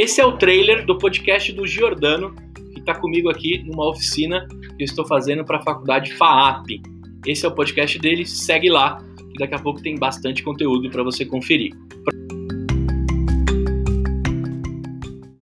Esse é o trailer do podcast do Giordano, que está comigo aqui numa oficina que eu estou fazendo para a faculdade FAAP. Esse é o podcast dele, segue lá, que daqui a pouco tem bastante conteúdo para você conferir.